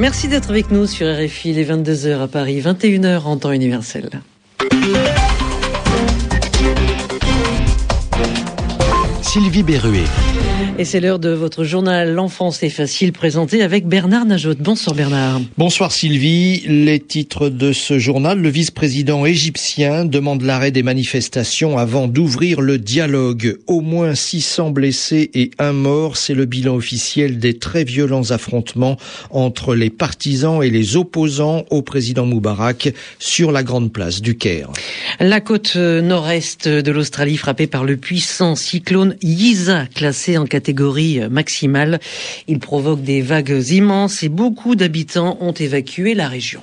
Merci d'être avec nous sur RFI, les 22h à Paris, 21h en temps universel. Sylvie Berruet. Et c'est l'heure de votre journal L'enfance est facile présenté avec Bernard Najot. Bonsoir Bernard. Bonsoir Sylvie. Les titres de ce journal. Le vice-président égyptien demande l'arrêt des manifestations avant d'ouvrir le dialogue. Au moins 600 blessés et un mort. C'est le bilan officiel des très violents affrontements entre les partisans et les opposants au président Moubarak sur la grande place du Caire. La côte nord-est de l'Australie frappée par le puissant cyclone Yiza, classé en catégorie maximale. Il provoque des vagues immenses et beaucoup d'habitants ont évacué la région.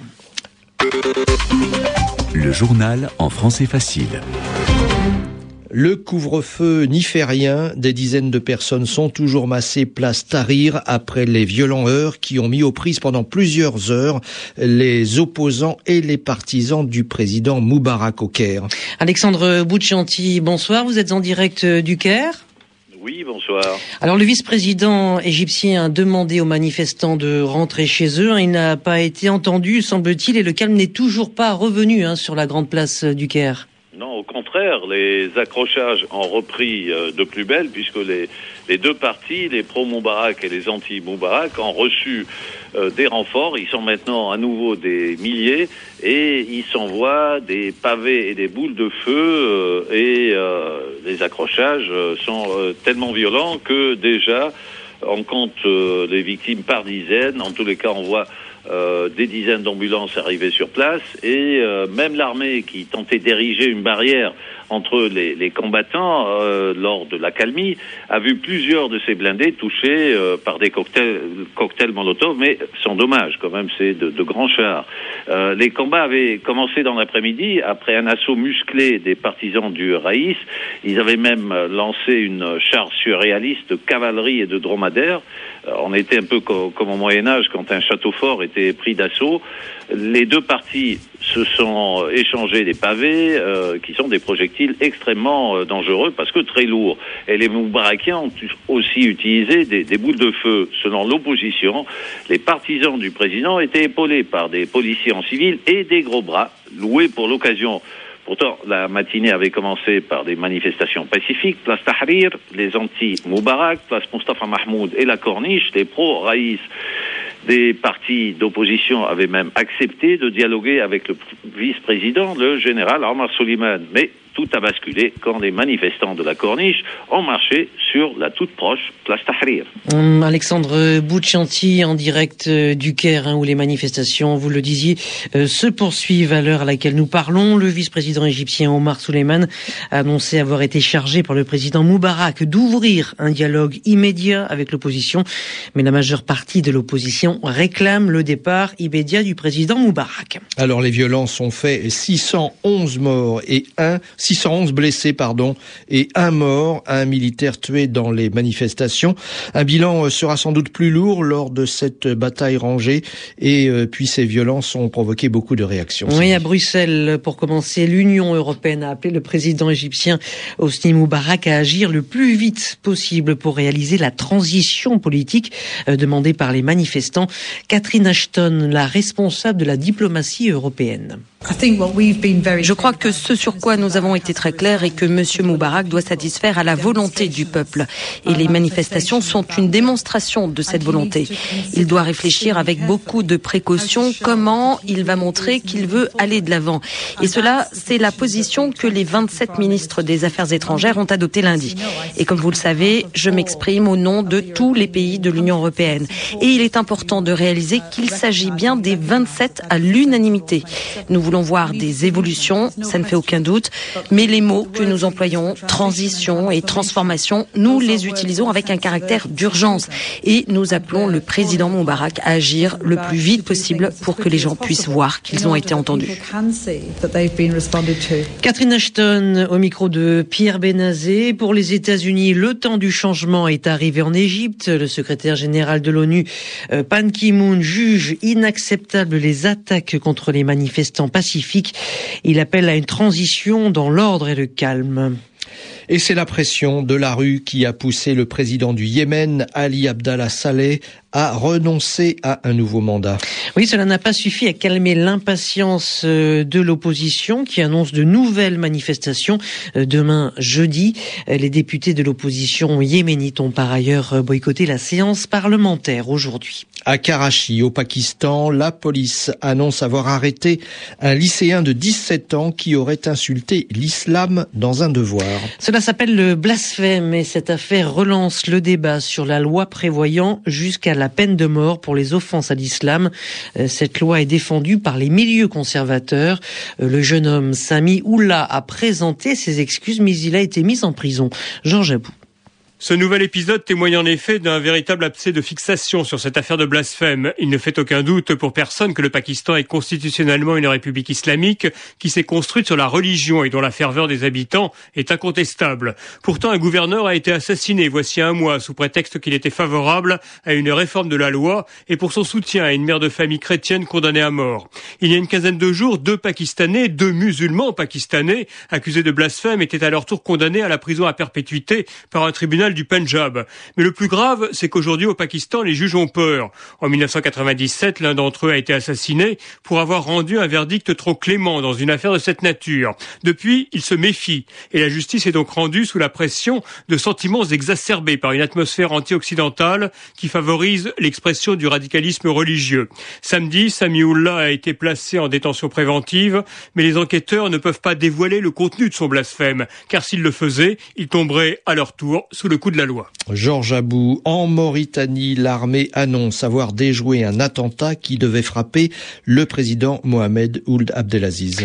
Le journal en français facile. Le couvre-feu n'y fait rien. Des dizaines de personnes sont toujours massées place Tahrir après les violents heurts qui ont mis aux prises pendant plusieurs heures les opposants et les partisans du président Moubarak au Caire. Alexandre Bouchanti, bonsoir. Vous êtes en direct du Caire oui, bonsoir. Alors le vice-président égyptien a demandé aux manifestants de rentrer chez eux. Il n'a pas été entendu, semble-t-il, et le calme n'est toujours pas revenu hein, sur la grande place du Caire. Non, au contraire, les accrochages ont repris euh, de plus belle puisque les, les deux partis, les pro-Moubarak et les anti-Moubarak, ont reçu euh, des renforts. Ils sont maintenant à nouveau des milliers et ils s'envoient des pavés et des boules de feu euh, et les accrochages sont tellement violents que déjà on compte les victimes par dizaines. En tous les cas, on voit euh, des dizaines d'ambulances arrivées sur place et euh, même l'armée qui tentait d'ériger une barrière entre les, les combattants euh, lors de la calmie a vu plusieurs de ces blindés touchés par des cocktails, cocktails Molotov, mais sans dommage quand même, c'est de, de, grands chars. les combats avaient commencé dans l'après-midi après un assaut musclé des partisans du Raïs. Ils avaient même lancé une charge surréaliste de cavalerie et de dromadaires. on était un peu comme au Moyen Âge quand un château fort était pris d'assaut. Les deux parties se sont échangés des pavés, euh, qui sont des projectiles extrêmement euh, dangereux parce que très lourds. Et les Moubarakiens ont aussi utilisé des, des boules de feu. Selon l'opposition, les partisans du président étaient épaulés par des policiers en civil et des gros bras loués pour l'occasion. Pourtant, la matinée avait commencé par des manifestations pacifiques, place Tahrir, les anti-Moubarak, place Mustafa Mahmoud et la Corniche, les pro-Raïs. Des partis d'opposition avaient même accepté de dialoguer avec le vice-président, le général Omar Soliman. Mais tout a basculé quand les manifestants de la Corniche ont marché sur la toute proche place Tahrir. Hum, Alexandre Bouchanti en direct euh, du Caire, hein, où les manifestations, vous le disiez, euh, se poursuivent à l'heure à laquelle nous parlons. Le vice-président égyptien Omar Suleiman a annoncé avoir été chargé par le président Moubarak d'ouvrir un dialogue immédiat avec l'opposition, mais la majeure partie de l'opposition réclame le départ immédiat du président Moubarak. Alors les violences ont fait 611 morts et un 611 blessés, pardon, et un mort, un militaire tué dans les manifestations. Un bilan euh, sera sans doute plus lourd lors de cette bataille rangée et euh, puis ces violences ont provoqué beaucoup de réactions. Oui, à Bruxelles, pour commencer, l'Union européenne a appelé le président égyptien Hosni Moubarak à agir le plus vite possible pour réaliser la transition politique euh, demandée par les manifestants. Catherine Ashton, la responsable de la diplomatie européenne. Je crois que ce sur quoi nous avons été très clairs est que M. Moubarak doit satisfaire à la volonté du peuple. Et les manifestations sont une démonstration de cette volonté. Il doit réfléchir avec beaucoup de précautions comment il va montrer qu'il veut aller de l'avant. Et cela, c'est la position que les 27 ministres des Affaires étrangères ont adoptée lundi. Et comme vous le savez, je m'exprime au nom de tous les pays de l'Union européenne. Et il est important de réaliser qu'il s'agit bien des 27 à l'unanimité. Nous voulons voir des évolutions, ça ne fait aucun doute, mais les mots que nous employons, transition et transformation, nous les utilisons avec un caractère d'urgence et nous appelons le président Moubarak à agir le plus vite possible pour que les gens puissent voir qu'ils ont été entendus. Catherine Ashton au micro de Pierre Benazé. Pour les États-Unis, le temps du changement est arrivé en Égypte. Le secrétaire général de l'ONU, euh, Pan Ki-moon, juge inacceptable les attaques contre les manifestants Il appelle à une transition dans l'ordre et le calme. Et c'est la pression de la rue qui a poussé le président du Yémen, Ali Abdallah Saleh, à renoncer à un nouveau mandat. Oui, cela n'a pas suffi à calmer l'impatience euh, de l'opposition qui annonce de nouvelles manifestations euh, demain jeudi. Euh, les députés de l'opposition yéménite ont par ailleurs boycotté la séance parlementaire aujourd'hui. À Karachi, au Pakistan, la police annonce avoir arrêté un lycéen de 17 ans qui aurait insulté l'islam dans un devoir. Cela s'appelle le blasphème et cette affaire relance le débat sur la loi prévoyant jusqu'à la peine de mort pour les offenses à l'islam. Euh, cette loi est défendue par les milieux conservateurs. Euh, le jeune homme Sami Oula a présenté ses excuses mais il a été mis en prison. Jean Jabou. Ce nouvel épisode témoigne en effet d'un véritable abcès de fixation sur cette affaire de blasphème. Il ne fait aucun doute pour personne que le Pakistan est constitutionnellement une république islamique qui s'est construite sur la religion et dont la ferveur des habitants est incontestable. Pourtant, un gouverneur a été assassiné voici un mois sous prétexte qu'il était favorable à une réforme de la loi et pour son soutien à une mère de famille chrétienne condamnée à mort. Il y a une quinzaine de jours, deux Pakistanais, deux musulmans pakistanais accusés de blasphème étaient à leur tour condamnés à la prison à perpétuité par un tribunal du Punjab. Mais le plus grave, c'est qu'aujourd'hui au Pakistan, les juges ont peur. En 1997, l'un d'entre eux a été assassiné pour avoir rendu un verdict trop clément dans une affaire de cette nature. Depuis, il se méfie et la justice est donc rendue sous la pression de sentiments exacerbés par une atmosphère anti-occidentale qui favorise l'expression du radicalisme religieux. Samedi, Samiullah a été placé en détention préventive, mais les enquêteurs ne peuvent pas dévoiler le contenu de son blasphème, car s'ils le faisaient, il tomberait à leur tour sous le coup de la loi. Georges Abou, en Mauritanie, l'armée annonce avoir déjoué un attentat qui devait frapper le président Mohamed Ould Abdelaziz.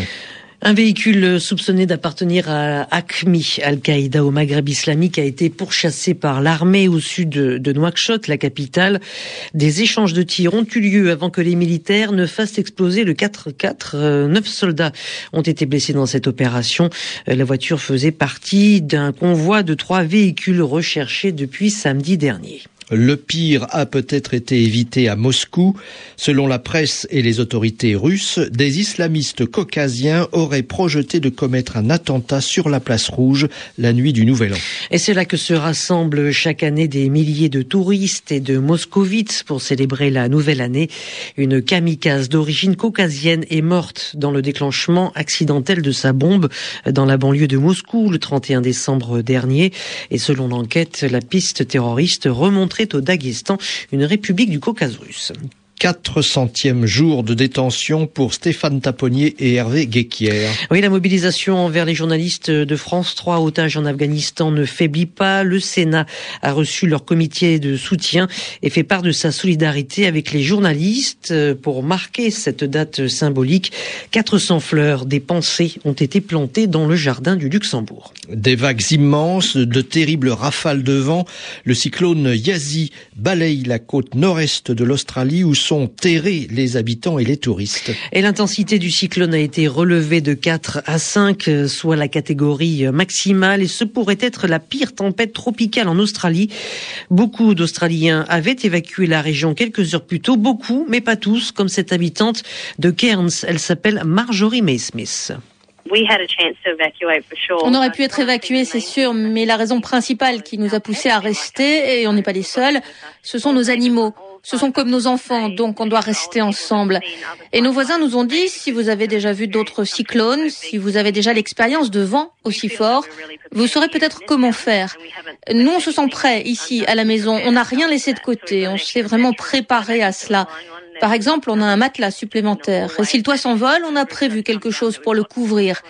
Un véhicule soupçonné d'appartenir à ACMI, Al-Qaïda au Maghreb islamique, a été pourchassé par l'armée au sud de Nouakchott, la capitale. Des échanges de tirs ont eu lieu avant que les militaires ne fassent exploser le 4x4. Neuf soldats ont été blessés dans cette opération. La voiture faisait partie d'un convoi de trois véhicules recherchés depuis samedi dernier. Le pire a peut-être été évité à Moscou. Selon la presse et les autorités russes, des islamistes caucasiens auraient projeté de commettre un attentat sur la place rouge la nuit du Nouvel An. Et c'est là que se rassemblent chaque année des milliers de touristes et de moscovites pour célébrer la nouvelle année. Une kamikaze d'origine caucasienne est morte dans le déclenchement accidentel de sa bombe dans la banlieue de Moscou le 31 décembre dernier. Et selon l'enquête, la piste terroriste au Daghestan, une république du Caucase russe. 400e jour de détention pour Stéphane Taponnier et Hervé Guéquière. Oui, la mobilisation envers les journalistes de France 3 otages en Afghanistan ne faiblit pas. Le Sénat a reçu leur comité de soutien et fait part de sa solidarité avec les journalistes pour marquer cette date symbolique. 400 fleurs des pensées ont été plantées dans le jardin du Luxembourg. Des vagues immenses, de terribles rafales de vent. Le cyclone Yazi balaye la côte nord-est de l'Australie où sont terrés les habitants et les touristes. Et l'intensité du cyclone a été relevée de 4 à 5, soit la catégorie maximale, et ce pourrait être la pire tempête tropicale en Australie. Beaucoup d'Australiens avaient évacué la région quelques heures plus tôt, beaucoup, mais pas tous, comme cette habitante de Cairns. Elle s'appelle Marjorie May Smith. On aurait pu être évacué, c'est sûr, mais la raison principale qui nous a poussé à rester, et on n'est pas les seuls, ce sont nos animaux. Ce sont comme nos enfants, donc on doit rester ensemble. Et nos voisins nous ont dit, si vous avez déjà vu d'autres cyclones, si vous avez déjà l'expérience de vent aussi fort, vous saurez peut-être comment faire. Nous, on se sent prêts ici, à la maison. On n'a rien laissé de côté. On s'est vraiment préparé à cela. Par exemple, on a un matelas supplémentaire. Et si le toit s'envole, on a prévu quelque chose pour le couvrir.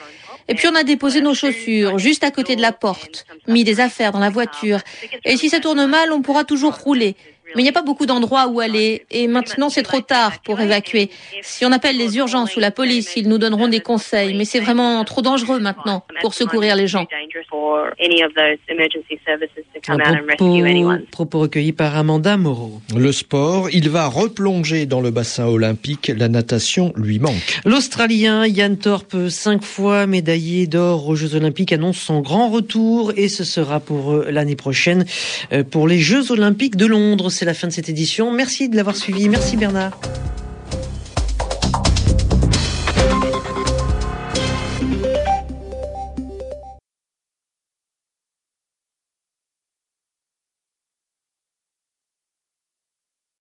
Et puis on a déposé nos chaussures juste à côté de la porte, mis des affaires dans la voiture. Et si ça tourne mal, on pourra toujours rouler. Mais il n'y a pas beaucoup d'endroits où aller et maintenant c'est trop tard pour évacuer. Si on appelle les urgences ou la police, ils nous donneront des conseils, mais c'est vraiment trop dangereux maintenant pour secourir les gens. Un propos, recueillis par Amanda Moreau. Le sport, il va replonger dans le bassin olympique. La natation lui manque. L'Australien Yann Thorpe, cinq fois médaillé d'or aux Jeux Olympiques, annonce son grand retour et ce sera pour l'année prochaine euh, pour les Jeux Olympiques de Londres c'est la fin de cette édition. Merci de l'avoir suivi. Merci Bernard.